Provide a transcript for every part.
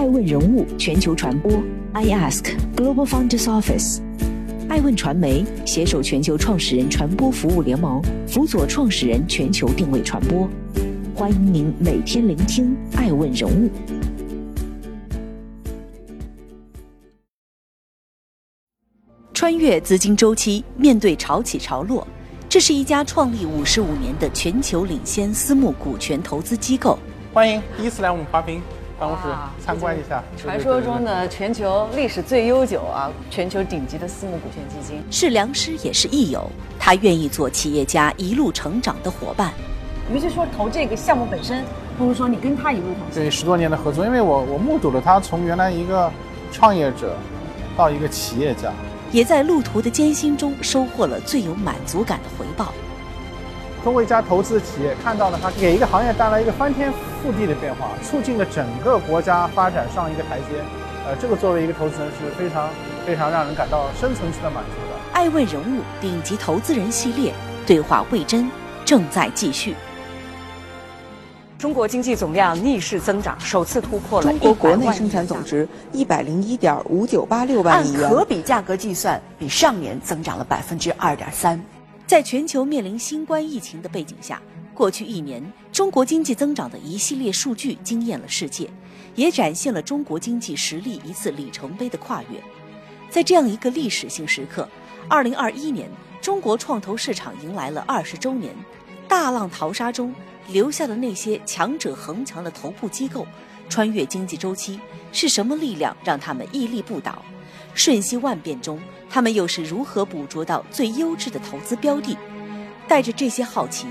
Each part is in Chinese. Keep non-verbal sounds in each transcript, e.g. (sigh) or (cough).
爱问人物全球传播，I Ask Global Founders Office，爱问传媒携手全球创始人传播服务联盟，辅佐创始人全球定位传播。欢迎您每天聆听爱问人物。穿越资金周期，面对潮起潮落，这是一家创立五十五年的全球领先私募股权投资机构。欢迎第一次来我们华平办公室参观一下。传说中的全球历史最悠久啊，全球顶级的私募股权基金。是良师也是益友，他愿意做企业家一路成长的伙伴。与其说投这个项目本身，不如说你跟他一路同行。对十多年的合作，因为我我目睹了他从原来一个创业者到一个企业家。也在路途的艰辛中收获了最有满足感的回报。通过一家投资的企业，看到了它给一个行业带来一个翻天覆地的变化，促进了整个国家发展上一个台阶。呃，这个作为一个投资人是非常非常让人感到深层次的满足的。爱问人物顶级投资人系列对话魏征正在继续。中国经济总量逆势增长，首次突破了中国国100万亿内生产总值一百零一点五九八六万亿元，可比价格计算，比上年增长了百分之二点三。在全球面临新冠疫情的背景下，过去一年中国经济增长的一系列数据惊艳了世界，也展现了中国经济实力一次里程碑的跨越。在这样一个历史性时刻，二零二一年中国创投市场迎来了二十周年，大浪淘沙中留下的那些强者恒强的头部机构，穿越经济周期，是什么力量让他们屹立不倒？瞬息万变中，他们又是如何捕捉到最优质的投资标的？带着这些好奇，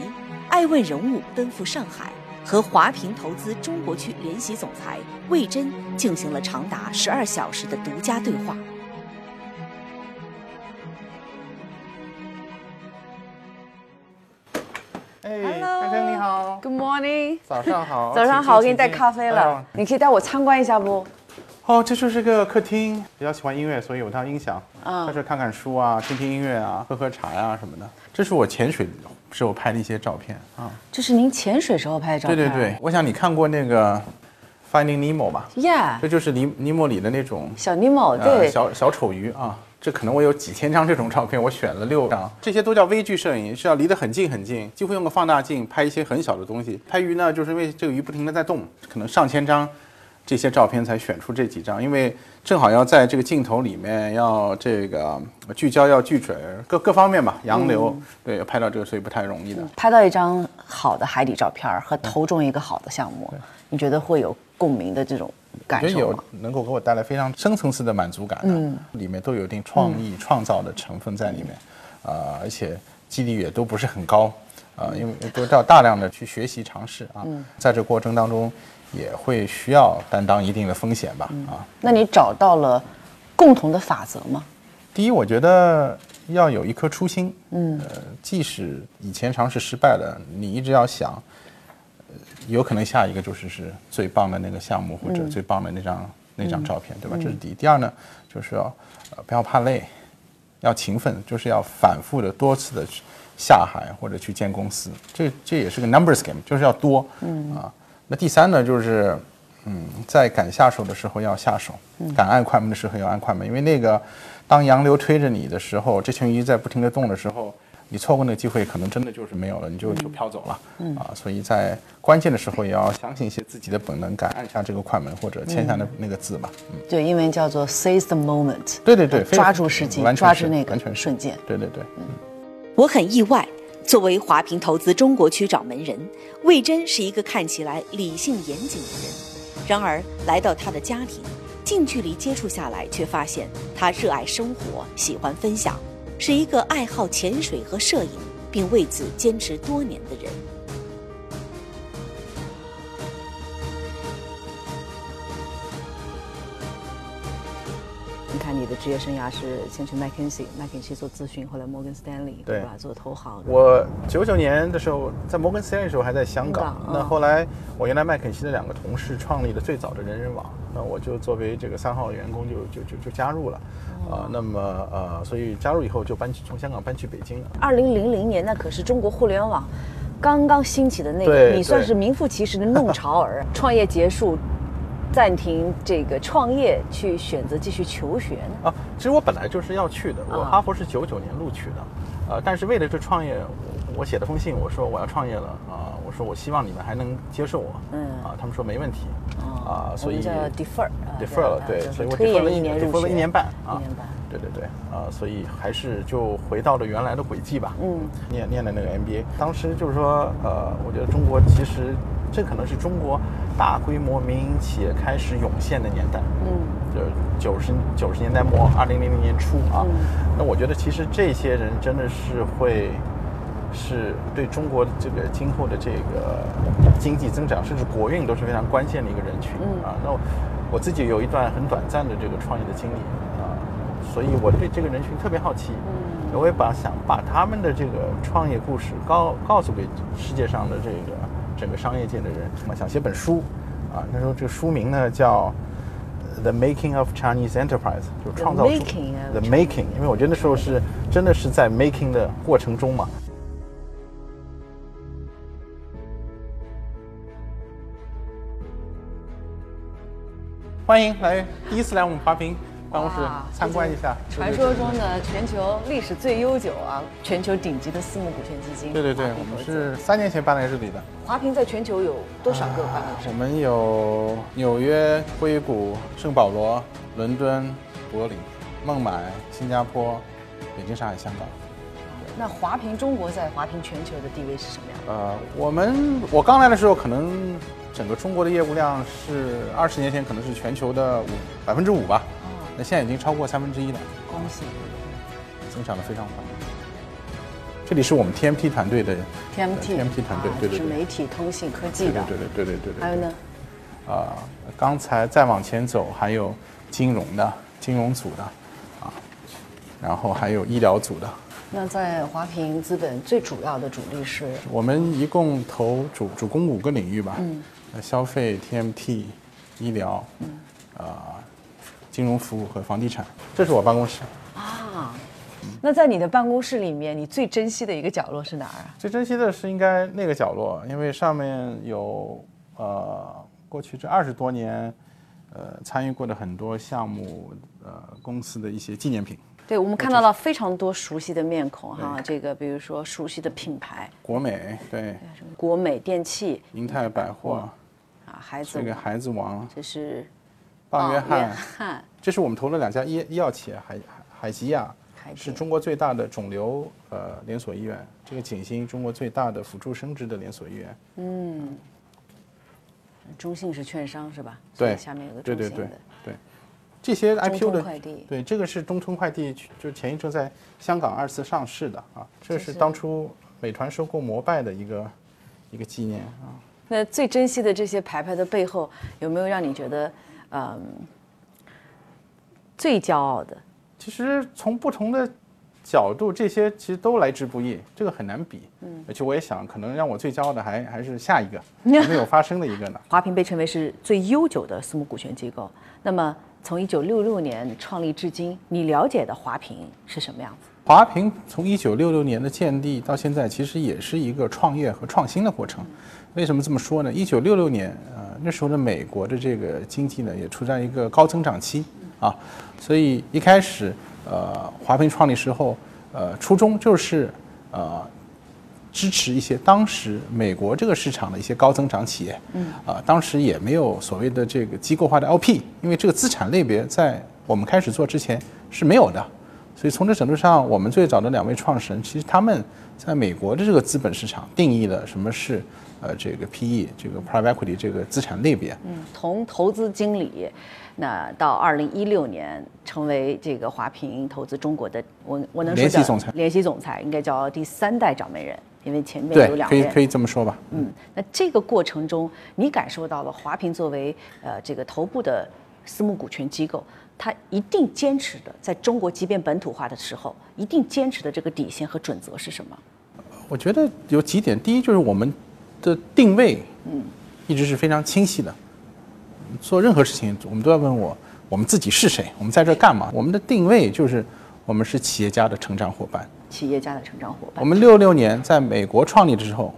爱问人物奔赴上海，和华平投资中国区联席总裁魏征进行了长达十二小时的独家对话。哎，Hello 你好，Good morning，早上好。早上好，(laughs) 我给你带咖啡了。你可以带我参观一下不？哦，这就是个客厅，比较喜欢音乐，所以有套音响，嗯在这看看书啊，听听音乐啊，喝喝茶呀、什么的。这是我潜水时候拍的一些照片啊。这是您潜水时候拍的照片。对对对，我想你看过那个《Finding Nemo》吧？，Yeah，这就是尼尼莫里的那种小尼莫，呃对，小小丑鱼啊。这可能我有几千张这种照片，我选了六张。这些都叫微距摄影，是要离得很近很近，几乎用个放大镜拍一些很小的东西。拍鱼呢，就是因为这个鱼不停地在动，可能上千张这些照片才选出这几张，因为正好要在这个镜头里面要这个聚焦要聚准，各各方面吧，洋流、对要拍到这个，所以不太容易的。拍到一张好的海底照片和投中一个好的项目，你觉得会有共鸣的这种感我觉得有受吗？能够给我带来非常深层次的满足感的，嗯。里面都有一定创意、创造的成分在里面，呃，而且几率也都不是很高，呃，因为都要大量的去学习尝试啊，嗯。在这过程当中也会需要担当一定的风险吧，啊，那你找到了共同的法则吗？第一，我觉得要有一颗初心，嗯，呃，即使以前尝试失败了，你一直要想，呃，有可能下一个就是是最棒的那个项目或者最棒的那张、那张照片，对吧？这是第一。第二呢，就是要呃不要怕累，要勤奋，就是要反复的多次的去下海或者去见公司，这这也是个 numbers game，就是要多，嗯啊。那第三呢，就是嗯，在敢下手的时候要下手，敢按快门的时候要按快门，因为那个当洋流推着你的时候，这群鱼在不停地动的时候，你错过那个机会，可能真的就是没有了，你就就飘走了，啊，所以在关键的时候也要相信一些自己的本能，敢按下这个快门或者签下那那个字吧，嗯，对，英文叫做 seize the moment，对对对，抓住时机，完全是抓住那个完全瞬间。对对对，我很意外，作为华平投资中国区掌门人，魏征是一个看起来理性严谨的人。然而来到他的家庭，近距离接触下来，却发现他热爱生活，喜欢分享，是一个爱好潜水和摄影，并为此坚持多年的人。看你的职业生涯是先去麦肯锡，麦肯锡做咨询，后来摩根斯丹利，对吧？做投行。我九九年的时候在摩根斯丹利的时候还在香港，那后来我原来麦肯锡的两个同事创立了最早的人人网，那我就作为这个三号员工就就就就加入了，啊、那么呃，所以加入以后就搬去从香港搬去北京了。二零零零年那可是中国互联网刚刚兴起的那个，你算是名副其实的弄潮儿。(laughs) 创业结束，暂停这个创业，去选择继续求学呢？啊，其实我本来就是要去的，我啊哈佛是九九年录取的，呃，但是为了这创业，我我写了封信，我说我要创业了啊、我说我希望你们还能接受我，嗯啊，他们说没问题，啊，所以叫 defer，啊 defer 了，对，所以我推 defer 了一年入 defer 了一年半啊，一年半。对对对，啊，所以还是就回到了原来的轨迹吧。嗯，念念的那个 MBA，当时就是说，呃，我觉得中国其实这可能是中国大规模民营企业开始涌现的年代。嗯，就是九十九十年代末，二零零零年初啊。嗯那我觉得其实这些人真的是会。是对中国的这个今后的这个经济增长，甚至国运都是非常关键的一个人群、嗯啊。那我我自己有一段很短暂的这个创业的经历啊，所以我对这个人群特别好奇。嗯，我也把想把他们的这个创业故事告告诉给世界上的这个整个商业界的人，我想写本书啊。那时候这个书名呢叫《The Making of Chinese Enterprise》，就是创造出 The Making，因为我觉得那时候是真的是在 making 的过程中嘛。欢迎来第一次来我们华平办公室参观一下。传说中的全球历史最悠久啊，全球顶级的私募股权基金。对对对，我们是三年前搬来这里的。华平在全球有多少个办公室我？们有纽约、硅谷、圣保罗、伦敦、柏林、孟买、新加坡、北京、上海、香港。那华平中国在华平全球的地位是什么样的？呃，我们我刚来的时候，可能整个中国的业务量是二十年前可能是全球的五百分之五吧，哦，那现在已经超过三分之一了，恭喜！增长的非常快。这里是我们 TMT 团队的 TMT 团队，对对，是媒体通信科技的，对对对对对对。还有呢？啊，刚才再往前走，还有金融的，金融组的啊，然后还有医疗组的。那在华平资本最主要的主力是？我们一共投主主攻五个领域吧，嗯，消费、TMT、医疗，嗯，啊。金融服务和房地产。这是我办公室，啊。那在你的办公室里面，你最珍惜的一个角落是哪儿啊？最珍惜的是应该那个角落，因为上面有呃过去这二十多年，呃参与过的很多项目，呃公司的一些纪念品。对，我们看到了非常多熟悉的面孔哈，这个比如说熟悉的品牌，国美对，国美电器银泰百货，啊，孩子这个孩子王，这是棒约翰，翰，这是我们投了两家医医药企业，海海海吉亚。是中国最大的肿瘤呃连锁医院，这个景星中国最大的辅助生殖的连锁医院。嗯，中信是券商是吧？对。下面有个对对对中信的对，这些 IPO 的快递，对，这个是中通快递，就前一阵在香港二次上市的啊，这是当初美团收购摩拜的一个一个纪念啊。那最珍惜的这些牌牌的背后，有没有让你觉得嗯最骄傲的？其实从不同的角度，这些其实都来之不易，这个很难比。嗯，而且我也想，可能让我最骄傲的还还是下一个 (laughs) 还没有发生的一个呢。华平被称为是最悠久的私募股权机构。那么从一九六六年创立至今，你了解的华平是什么样子？华平从一九六六年的建立到现在，其实也是一个创业和创新的过程。为什么这么说呢？一九六六年，呃，那时候的美国的这个经济呢，也处在一个高增长期啊，所以一开始，呃，华平创立时候，呃，初衷就是呃支持一些当时美国这个市场的一些高增长企业。嗯。啊，当时也没有所谓的这个机构化的 LP，因为这个资产类别在我们开始做之前是没有的。所以从这程度上，我们最早的两位创始人，其实他们在美国的这个资本市场定义了什么是呃这个 PE 这个 private equity 这个资产类别。嗯，从投资经理，那到二零一六年成为这个华平投资中国的，我我能说联系总裁联系总裁应该叫第三代掌门人，因为前面有对，两任。可以可以这么说吧。嗯，那这个过程中，你感受到了华平作为呃这个头部的私募股权机构，它一定坚持的，在中国即便本土化的时候，一定坚持的这个底线和准则是什么？我觉得有几点，第一就是我们的定位，嗯，一直是非常清晰的。做任何事情，我们都要问我，我们自己是谁？我们在这干嘛？我们的定位就是，我们是企业家的成长伙伴。企业家的成长伙伴。我们六六年在美国创立的时候，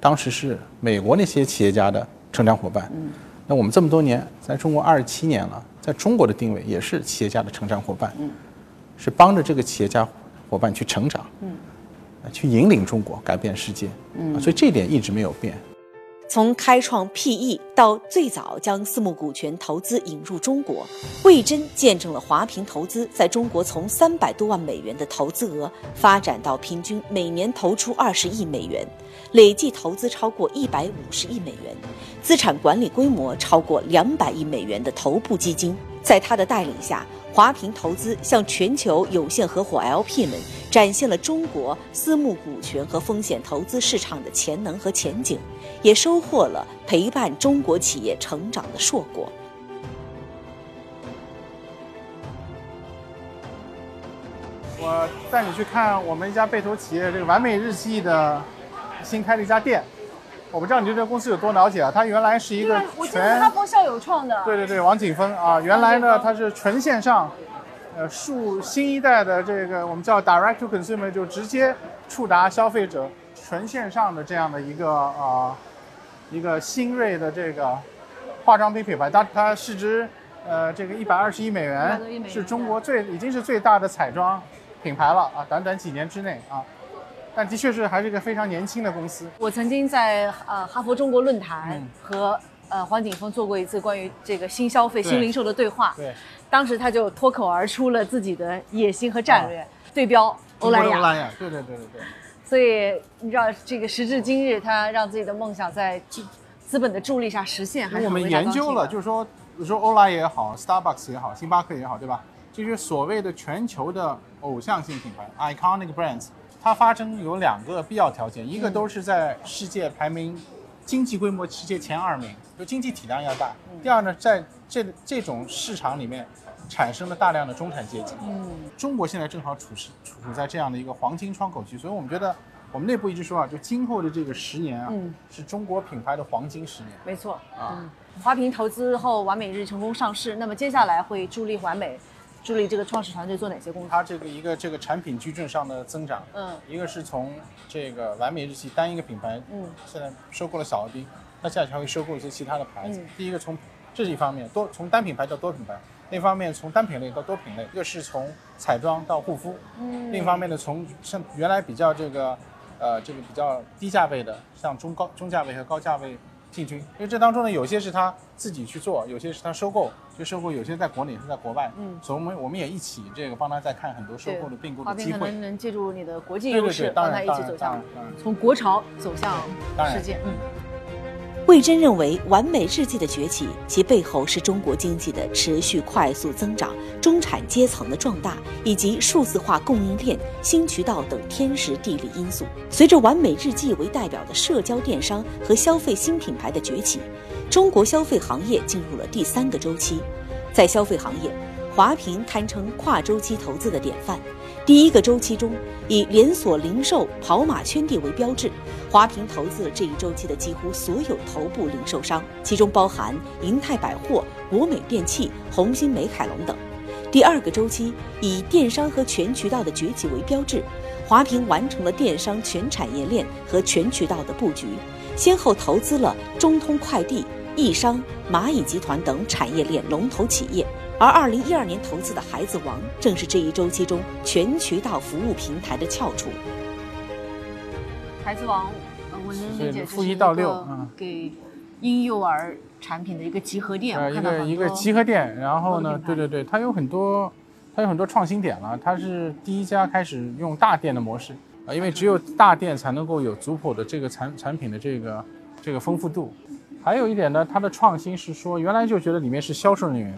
当时是美国那些企业家的成长伙伴。嗯那我们这么多年在中国二十七年了，在中国的定位也是企业家的成长伙伴，是帮着这个企业家伙伴去成长，去引领中国改变世界，嗯。所以这一点一直没有变。从开创 PE 到最早将私募股权投资引入中国，魏征见证了华平投资在中国从三百多万美元的投资额发展到平均每年投出二十亿美元，累计投资超过一百五十亿美元，资产管理规模超过两百亿美元的头部基金。在他的带领下，华平投资向全球有限合伙 LP 们展现了中国私募股权和风险投资市场的潜能和前景，也收获了陪伴中国企业成长的硕果。我带你去看我们一家被投企业这个完美日记的新开了一家店。我不知道你对这个公司有多了解啊？它原来是一个我记得全哈佛校友创的，对对对，王景峰啊，原来呢它是纯线上，呃，数新一代的这个我们叫 direct to consumer，就直接触达消费者，纯线上的这样的一个啊、一个新锐的这个化妆品品牌，它它市值呃这个一百二十亿美元100亿美，元是中国最已经是最大的彩妆品牌了啊，短短几年之内啊，但的确是还是一个非常年轻的公司。我曾经在呃哈佛中国论坛嗯和呃黄景峰做过一次关于这个新消费、新零售的对话。对，当时他就脱口而出了自己的野心和战略，对标欧莱雅。欧莱雅，对对对对对。(laughs) 所以你知道，这个时至今日，他让自己的梦想在资资本的助力下实现，还是我们研究了，就是说，比如说欧莱也好，Starbucks 也好，星巴克也好，对吧？这些所谓的全球的偶像性品牌 （iconic brands），它发生有两个必要条件，一个都是在世界排名经济规模世界前二名，就经济体量要大；第二呢，在这这种市场里面产生了大量的中产阶级。嗯，中国现在正好处是处在这样的一个黄金窗口期，所以我们觉得，我们内部一直说啊，就今后的这个十年啊，嗯是中国品牌的黄金十年。没错。啊嗯，华平投资后，完美日成功上市，那么接下来会助力完美，助力这个创始团队做哪些工作？它这个一个这个产品矩阵上的增长，嗯一个是从这个完美日记单一个品牌，嗯，现在收购了小鹅冰，那接下去还会收购一些其他的牌子。嗯第一个从这是一方面，多从单品牌到多品牌；另一方面从单品类到多品类，一个是从彩妆到护肤。嗯另一方面呢，从像原来比较这个呃这个比较低价位的，像中高中价位和高价位进军。因为这当中呢，有些是他自己去做，有些是他收购，就收购有些在国内，有些在国外。嗯所以我们我们也一起这个帮他在看很多收购的并购的机会。可能能借助你的国际优势，帮他一起走向从国潮走向世界。嗯。魏征认为，完美日记的崛起，其背后是中国经济的持续快速增长、中产阶层的壮大以及数字化供应链、新渠道等天时地利因素。随着完美日记为代表的社交电商和消费新品牌的崛起，中国消费行业进入了第三个周期。在消费行业，华平堪称跨周期投资的典范。第一个周期中，以连锁零售跑马圈地为标志，华平投资了这一周期的几乎所有头部零售商，其中包含银泰百货、国美电器、红星美凯龙等。第二个周期以电商和全渠道的崛起为标志，华平完成了电商全产业链和全渠道的布局，先后投资了中通快递、易商、蚂蚁集团等产业链龙头企业。而二零一二年投资的孩子王，正是这一周期中全渠道服务平台的翘楚。孩子王，呃，我能理解是负一到六嗯给婴幼儿产品的一个集合店，呃，一个一个集合店，然后呢，对对对，它有很多，它有很多创新点了。它是第一家开始用大店的模式啊，因为只有大店才能够有族谱的这个产产品的这个这个丰富度。还有一点呢，它的创新是说，原来就觉得里面是销售人员，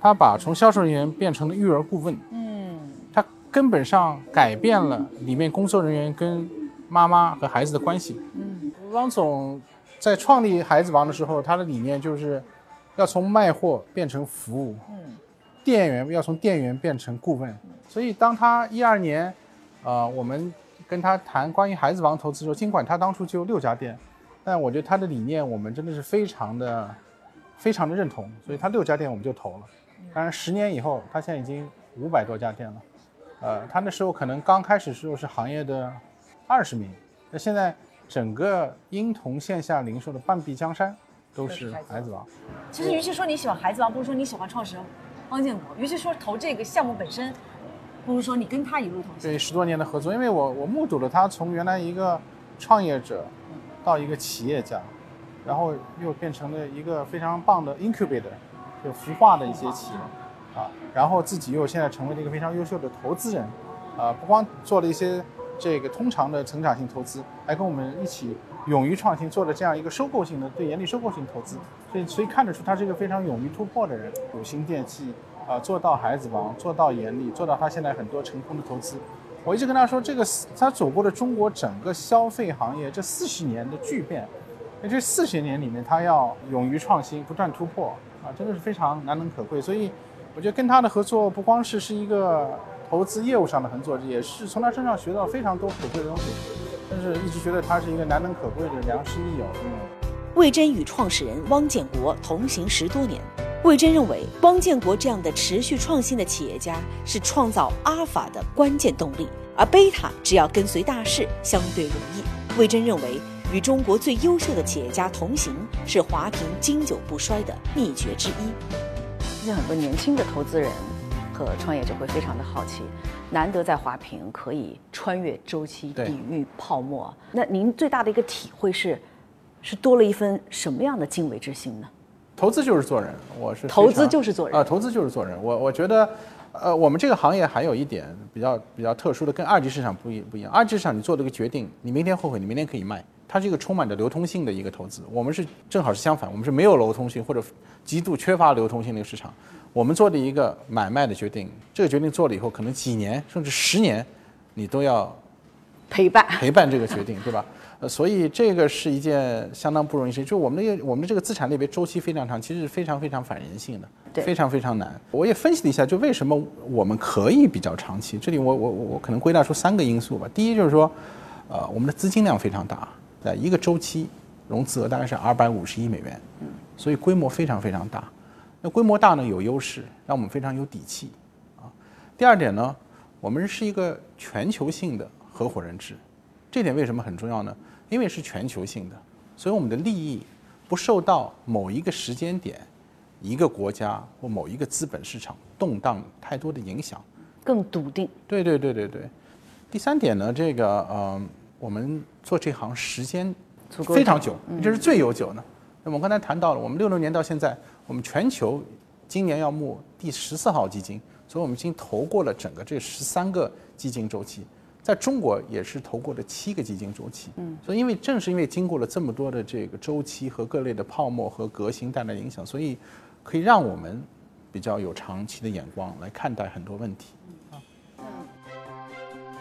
他把从销售人员变成了育儿顾问，嗯他根本上改变了里面工作人员跟妈妈和孩子的关系。嗯汪总在创立孩子王的时候，他的理念就是要从卖货变成服务，嗯店员要从店员变成顾问。所以当他一二年，呃，我们跟他谈关于孩子王投资的时候，尽管他当初只有六家店，但我觉得他的理念我们真的是非常的、非常的认同，所以他六家店我们就投了。当然，十年以后，他现在已经五百多家店了。呃，他那时候可能刚开始时候是行业的二十名，那现在整个婴童线下零售的半壁江山，都是孩子王。其实，与其说你喜欢孩子王，不如说你喜欢创始人汪建国。与其说投这个项目本身，不如说你跟他一路同行。对，十多年的合作，因为我我目睹了他从原来一个创业者到一个企业家，然后又变成了一个非常棒的 incubator，就孵化的一些企业啊，然后自己又现在成为了一个非常优秀的投资人，啊，不光做了一些这个通常的成长性投资，还跟我们一起勇于创新，做了这样一个收购性的对严厉收购性投资，所以所以看得出他是一个非常勇于突破的人。有心电器啊，做到孩子王，做到严厉，做到他现在很多成功的投资。我一直跟他说，这个他走过了中国整个消费行业这四十年的巨变，那这四十年里面，他要勇于创新，不断突破啊，真的是非常难能可贵。所以，我觉得跟他的合作不光是是一个投资业务上的合作，也是从他身上学到非常多可贵的东西。但是一直觉得他是一个难能可贵的良师益友。嗯。魏征与创始人汪建国同行十多年。魏征认为，汪建国这样的持续创新的企业家是创造阿尔法的关键动力，而贝塔只要跟随大势，相对容易。魏征认为，与中国最优秀的企业家同行是华平经久不衰的秘诀之一。其实很多年轻的投资人和创业者会非常的好奇，难得在华平可以穿越周期，抵御泡沫。那您最大的一个体会是，是多了一份什么样的敬畏之心呢？投资就是做人，我是投资就是做人啊，投资就是做人。我我觉得，呃，我们这个行业还有一点比较比较特殊的，跟二级市场不一不一样。二级市场你做了个决定，你明天后悔，你明天可以卖，它是一个充满着流通性的一个投资。我们是正好是相反，我们是没有流通性或者极度缺乏流通性的一个市场。我们做的一个买卖的决定，这个决定做了以后，可能几年甚至十年，你都要陪伴陪伴这个决定，对吧？呃，所以这个是一件相当不容易事情。就我们那个我们的这个资产类别周期非常长，其实是非常非常反人性的，对，非常非常难。我也分析了一下，就为什么我们可以比较长期。这里我我我可能归纳出三个因素吧。第一就是说，呃，我们的资金量非常大，在一个周期融资额大概是二百五十亿美元，嗯，所以规模非常非常大。那规模大呢有优势，让我们非常有底气啊。第二点呢，我们是一个全球性的合伙人制，这点为什么很重要呢？因为是全球性的，所以我们的利益不受到某一个时间点、一个国家或某一个资本市场动荡太多的影响，更笃定。对对对对对。第三点呢，这个呃，我们做这行时间非常久，这是最悠久的。那么我刚才谈到了，我们六六年到现在，我们全球今年要募第十四号基金，所以我们已经投过了整个这十三个基金周期。在中国也是投过了七个基金周期，嗯，所以因为正是因为经过了这么多的这个周期和各类的泡沫和革新带来影响，所以可以让我们比较有长期的眼光来看待很多问题。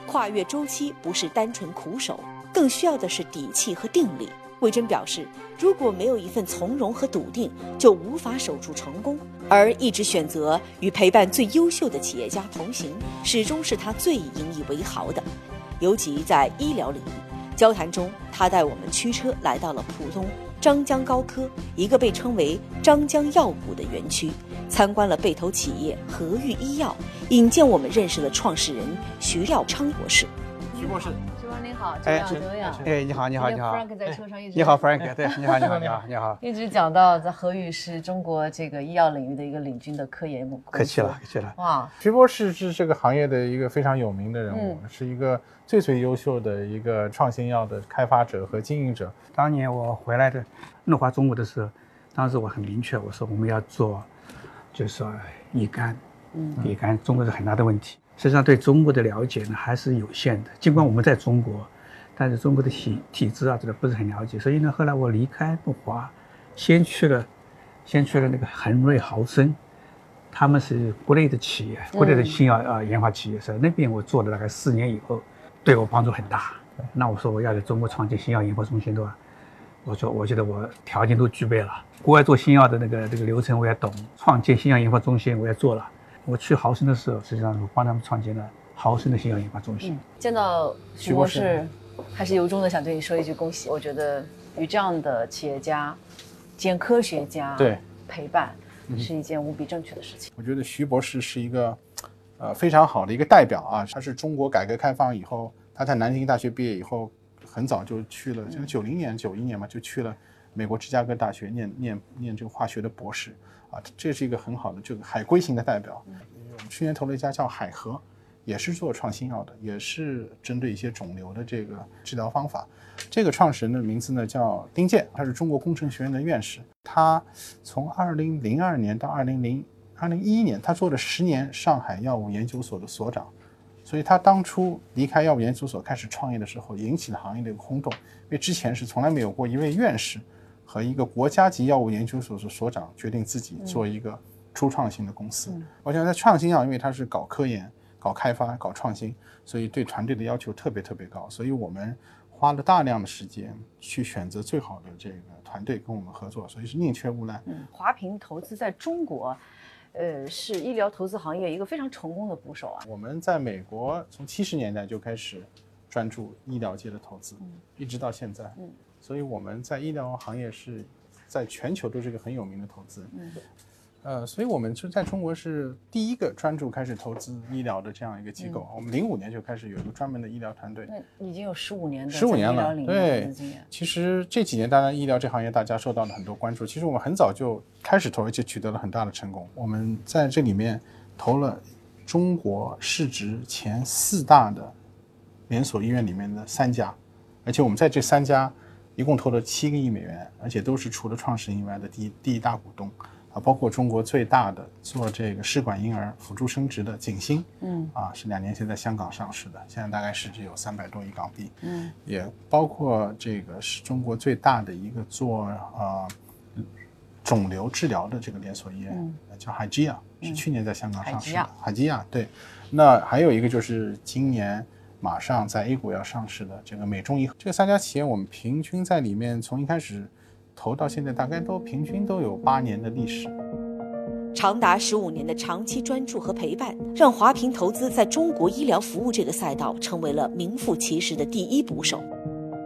跨越周期不是单纯苦守，更需要的是底气和定力。魏征表示，如果没有一份从容和笃定，就无法守住成功。而一直选择与陪伴最优秀的企业家同行，始终是他最引以为豪的。尤其在医疗领域，交谈中，他带我们驱车来到了浦东张江高科，一个被称为“张江药谷”的园区，参观了被投企业和裕医药，引荐我们认识了创始人徐耀昌博士。徐博士。您好，哎？哎，你好，你好，你好。Frank 在车上一直。你好，Frank，(laughs) 对，你好，你好，你好，你好。(laughs) 一直讲到在何宇是中国这个医药领域的一个领军的科研母。客气了，客气了。哇，徐博士是这个行业的一个非常有名的人物，是一个最最优秀的一个创新药的开发者和经营者。当年我回来的诺华中国的时候，当时我很明确，我说我们要做，就是说乙肝，嗯，乙肝中国是很大的问题。实际上对中国的了解呢还是有限的，尽管我们在中国，但是中国的体体制啊这个不是很了解，所以呢后来我离开诺华，先去了，先去了那个恒瑞豪生，他们是国内的企业，国内的新药啊研发企业，在那边我做了大概四年以后，对我帮助很大。那我说我要在中国创建新药研发中心，对吧？我说我觉得我条件都具备了，国外做新药的那个这个流程我也懂，创建新药研发中心我也做了。我去豪生的时候，实际上我帮他们创建了豪生的新药研发中心。见到徐博士，还是由衷的想对你说一句恭喜。我觉得与这样的企业家兼科学家对陪伴，是一件无比正确的事情。我觉得徐博士是一个呃非常好的一个代表啊。他是中国改革开放以后，他在南京大学毕业以后，很早就去了，就九零年、九一年嘛，就去了。美国芝加哥大学念念念这个化学的博士啊，这是一个很好的这个海归型的代表。我们去年投了一家叫海河，也是做创新药的，也是针对一些肿瘤的这个治疗方法。这个创始人的名字呢叫丁健，他是中国工程学院的院士。他从二零零二年到二零零二零一一年，他做了十年上海药物研究所的所长。所以他当初离开药物研究所开始创业的时候，引起了行业的一个轰动，因为之前是从来没有过一位院士和一个国家级药物研究所的所长决定自己做一个初创型的公司。我想在创新药，因为他是搞科研、搞开发、搞创新，所以对团队的要求特别特别高。所以我们花了大量的时间去选择最好的这个团队跟我们合作，所以是宁缺毋滥。嗯，华平投资在中国。呃，是医疗投资行业一个非常成功的捕手啊。我们在美国从七十年代就开始专注医疗界的投资，一直到现在。嗯，所以我们在医疗行业是在全球都是一个很有名的投资。嗯。呃，所以我们是在中国是第一个专注开始投资医疗的这样一个机构。我们零五年就开始有一个专门的医疗团队。那已经有十五年的十五年了，对。其实这几年，当然医疗这行业大家受到了很多关注。其实我们很早就开始投，而且取得了很大的成功。我们在这里面投了中国市值前四大的连锁医院里面的三家，而且我们在这三家一共投了七个亿美元，而且都是除了创始人以外的第一第一大股东。啊，包括中国最大的做这个试管婴儿辅助生殖的景星，嗯，啊是两年前在香港上市的，现在大概市值有三百多亿港币，嗯，也包括这个是中国最大的一个做呃肿瘤治疗的这个连锁医院，叫海基亚，是去年在香港上市的。海基亚，对。那还有一个就是今年马上在 A 股要上市的这个美中医，这三家企业我们平均在里面从一开始。投到现在大概都平均都有八年的历史，长达十五年的长期专注和陪伴，让华平投资在中国医疗服务这个赛道成为了名副其实的第一捕手。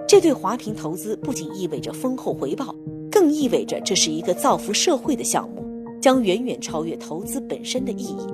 这对华平投资不仅意味着丰厚回报，更意味着这是一个造福社会的项目，将远远超越投资本身的意义。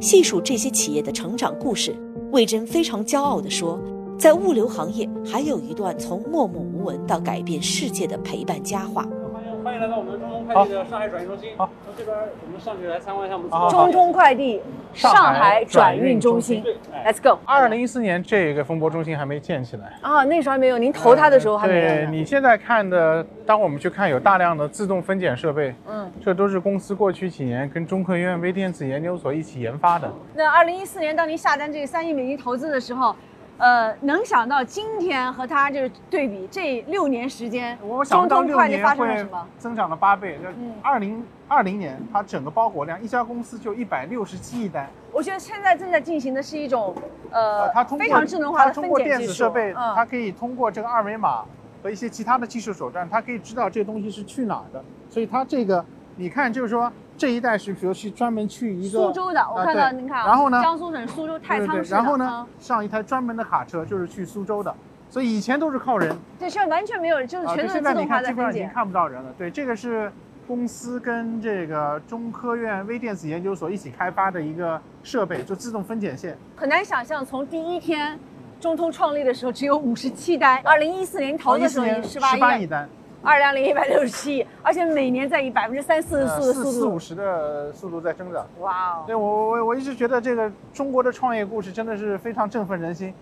细数这些企业的成长故事，魏征非常骄傲地说。在物流行业，还有一段从默默无闻到改变世界的陪伴佳话。欢迎欢迎来到我们中通快递的上海转运中心。好，从这边我们上去来参观一下我们中通快递上海转运中心。Let's go。二零一四年这个风波中心还没建起来啊，那时候还没有。您投它的时候还没有。对你现在看的，当我们去看有大量的自动分拣设备，嗯，这都是公司过去几年跟中科院微电子研究所一起研发的。那二零一四年当您下单这个三亿美金投资的时候。呃，能想到今天和它就是对比这六年时间，中通快递发生了什么？增长了八倍。就二零二零年，它整个包裹量，一家公司就一百六十七亿单。我觉得现在正在进行的是一种呃，它非常智能化的分拣电子设备，它可以通过这个二维码和一些其他的技术手段，它可以知道这个东西是去哪儿的。所以它这个，你看，就是说。这一代是，比如去专门去一个苏州的，我看到您看，然后呢，江苏省苏州太仓市然后呢，上一台专门的卡车就是去苏州的，所以以前都是靠人。对，现在完全没有，就是全都是自动化的基本上已经看不到人了。对，这个是公司跟这个中科院微电子研究所一起开发的一个设备，就自动分拣线。很难想象，从第一天中通创立的时候只有五十七单，二零一四年投的时候十八亿单。二两零一百六十七亿，而且每年在以百分之三四四的速度，四五十的速度在增长。哇哦！对我我我一直觉得这个中国的创业故事真的是非常振奋人心。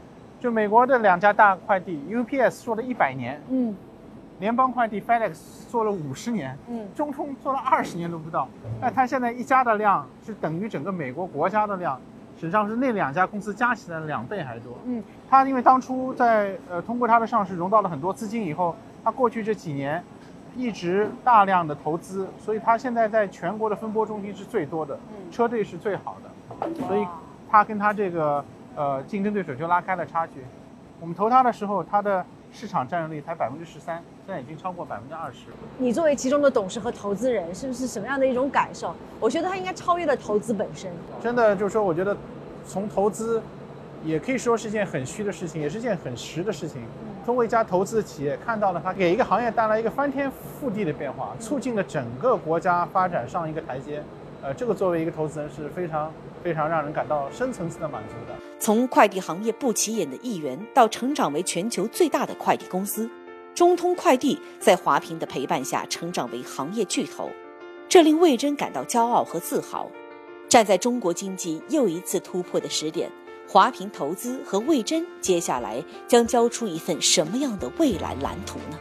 就美国的两家大快递，UPS 做了一百年，嗯，联邦快递 FedEx 做了五十年，嗯，中通做了二十年都不到。那它现在一家的量是等于整个美国国家的量，实际上是那两家公司加起来两倍还多。嗯，它因为当初在呃通过它的上市融到了很多资金以后。它过去这几年一直大量的投资，所以它现在在全国的分拨中心是最多的，车队是最好的，所以它跟它这个呃竞争对手就拉开了差距。我们投它的时候，它的市场占有率才百分之十三，现在已经超过百分之二十。你作为其中的董事和投资人，是不是什么样的一种感受？我觉得它应该超越了投资本身。真的就是说，我觉得从投资也可以说是件很虚的事情，也是件很实的事情。通过一家投资企业看到了它给一个行业带来一个翻天覆地的变化，促进了整个国家发展上一个台阶。呃，这个作为一个投资人是非常非常让人感到深层次的满足的。从快递行业不起眼的一员到成长为全球最大的快递公司，中通快递在华平的陪伴下成长为行业巨头，这令魏征感到骄傲和自豪。站在中国经济又一次突破的时点，华平投资和魏征接下来将交出一份什么样的未来蓝图呢？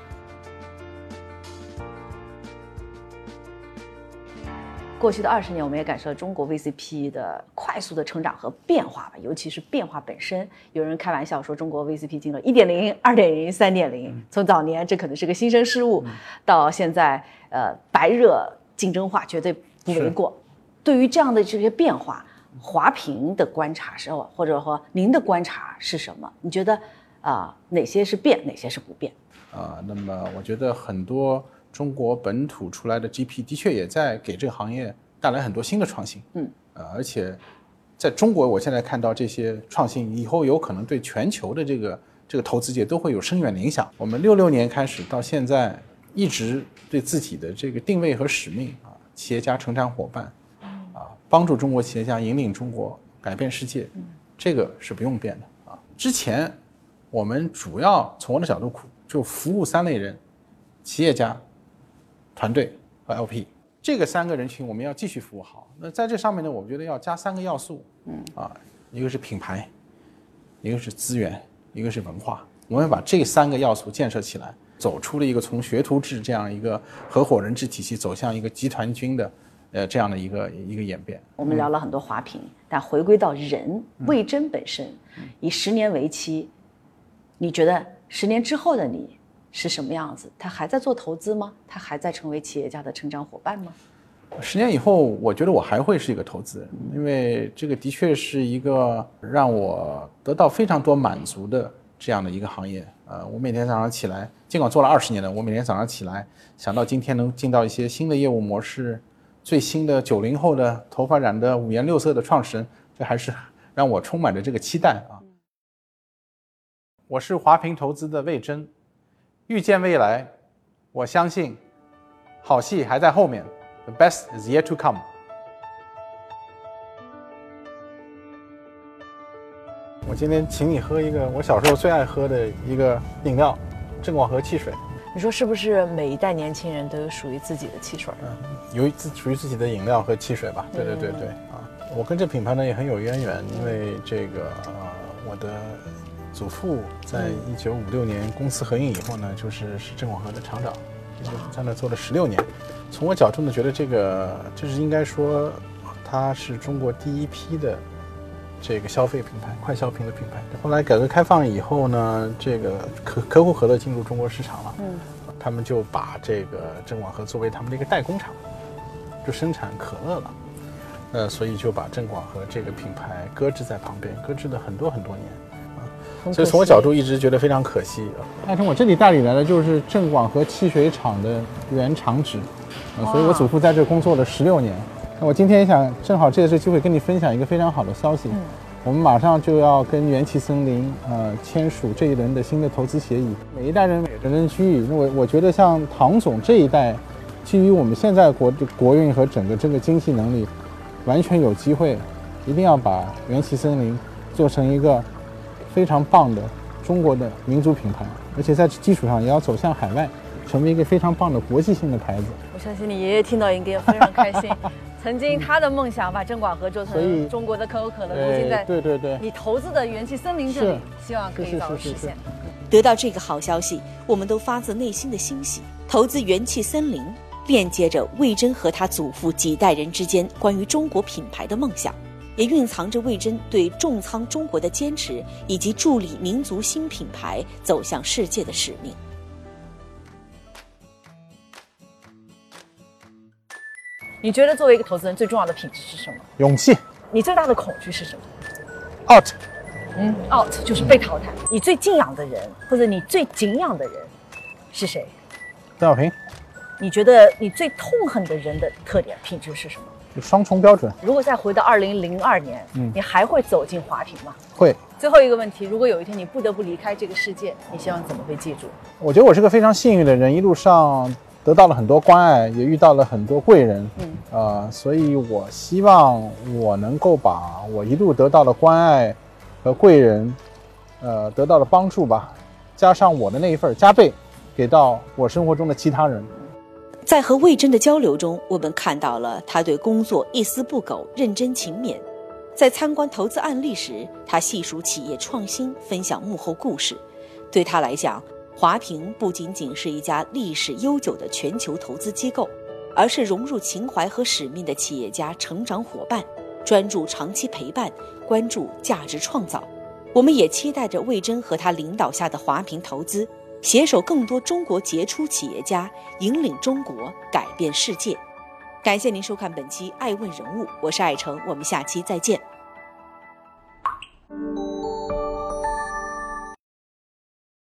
过去的二十年，我们也感受到中国 VCP 的快速的成长和变化吧，尤其是变化本身。有人开玩笑说，中国 VCP 进了一点零、二点零、三点零，从早年这可能是个新生事物，到现在呃白热竞争化，绝对不为过。对于这样的这些变化，华平的观察是，或者说您的观察是什么？你觉得啊哪些是变，哪些是不变？啊，那么我觉得很多。中国本土出来的 GP 的确也在给这个行业带来很多新的创新，嗯，呃，而且在中国，我现在看到这些创新以后，有可能对全球的这个这个投资界都会有深远的影响。我们六六年开始到现在，一直对自己的这个定位和使命啊，企业家成长伙伴，啊，帮助中国企业家引领中国改变世界，这个是不用变的啊。之前我们主要从我的角度就服务三类人，企业家。团队和 LP 这个三个人群，我们要继续服务好。那在这上面呢，我觉得要加三个要素，嗯啊，一个是品牌，一个是资源，一个是文化。我们把这三个要素建设起来，走出了一个从学徒制这样一个合伙人制体系，走向一个集团军的，呃，这样的一个一个演变。我们聊了很多华平，但回归到人魏征本身，以十年为期，你觉得十年之后的你？是什么样子？他还在做投资吗？他还在成为企业家的成长伙伴吗？十年以后，我觉得我还会是一个投资人，因为这个的确是一个让我得到非常多满足的这样的一个行业。呃，我每天早上起来，尽管做了二十年了，我每天早上起来想到今天能进到一些新的业务模式，最新的九零后的头发染的五颜六色的创始人，这还是让我充满着这个期待啊。我是华平投资的魏征。预见未来，我相信好戏还在后面。The best is yet to come。我今天请你喝一个我小时候最爱喝的一个饮料——正广和汽水。你说是不是？每一代年轻人都有属于自己的汽水？嗯，有自属于自己的饮料和汽水吧？对对对对啊！我跟这品牌呢也很有渊源，因为这个啊，我的。祖父在一九五六年公司合营以后呢，就是是郑广和的厂长，就是在那做了十六年。从我角度呢，觉得这个就是应该说，他是中国第一批的这个消费品牌，快消品的品牌。后来改革开放以后呢，这个可可口可乐进入中国市场了，嗯，他们就把这个郑广和作为他们的一个代工厂，就生产可乐了，呃，所以就把郑广和这个品牌搁置在旁边，搁置了很多很多年啊。所以从我角度一直觉得非常可惜。那从我这里代理来的就是郑广和汽水厂的原厂址，所以我祖父在这工作了十六年。那我今天想正好借这机会跟你分享一个非常好的消息，我们马上就要跟元气森林呃签署这一轮的新的投资协议。每一代人每个人区域，那我我觉得像唐总这一代，基于我们现在国国运和整个这个经济能力，完全有机会，一定要把元气森林做成一个。非常棒的中国的民族品牌，而且在基础上也要走向海外，成为一个非常棒的国际性的牌子。我相信你爷爷听到应该非常开心。(laughs) 曾经他的梦想把郑广和做成中国的可口可乐，如今在对对对，你投资的元气森林这里，希望可以早日实现。得到这个好消息，我们都发自内心的欣喜。投资元气森林，链接着魏征和他祖父几代人之间关于中国品牌的梦想。也蕴藏着魏征对重仓中国的坚持，以及助力民族新品牌走向世界的使命。你觉得作为一个投资人，最重要的品质是什么？勇气。你最大的恐惧是什么？out。嗯，out 就是被淘汰。你最敬仰的人，或者你最敬仰的人是谁？邓小平。你觉得你最痛恨的人的特点品质是什么？双重标准。如果再回到二零零二年，嗯，你还会走进华庭吗？会。最后一个问题，如果有一天你不得不离开这个世界，你希望怎么被记住？我觉得我是个非常幸运的人，一路上得到了很多关爱，也遇到了很多贵人，嗯，呃，所以我希望我能够把我一路得到的关爱和贵人，呃，得到的帮助吧，加上我的那一份加倍，给到我生活中的其他人。在和魏征的交流中，我们看到了他对工作一丝不苟、认真勤勉。在参观投资案例时，他细数企业创新，分享幕后故事。对他来讲，华平不仅仅是一家历史悠久的全球投资机构，而是融入情怀和使命的企业家成长伙伴，专注长期陪伴，关注价值创造。我们也期待着魏征和他领导下的华平投资。携手更多中国杰出企业家，引领中国改变世界。感谢您收看本期《爱问人物》，我是爱成，我们下期再见。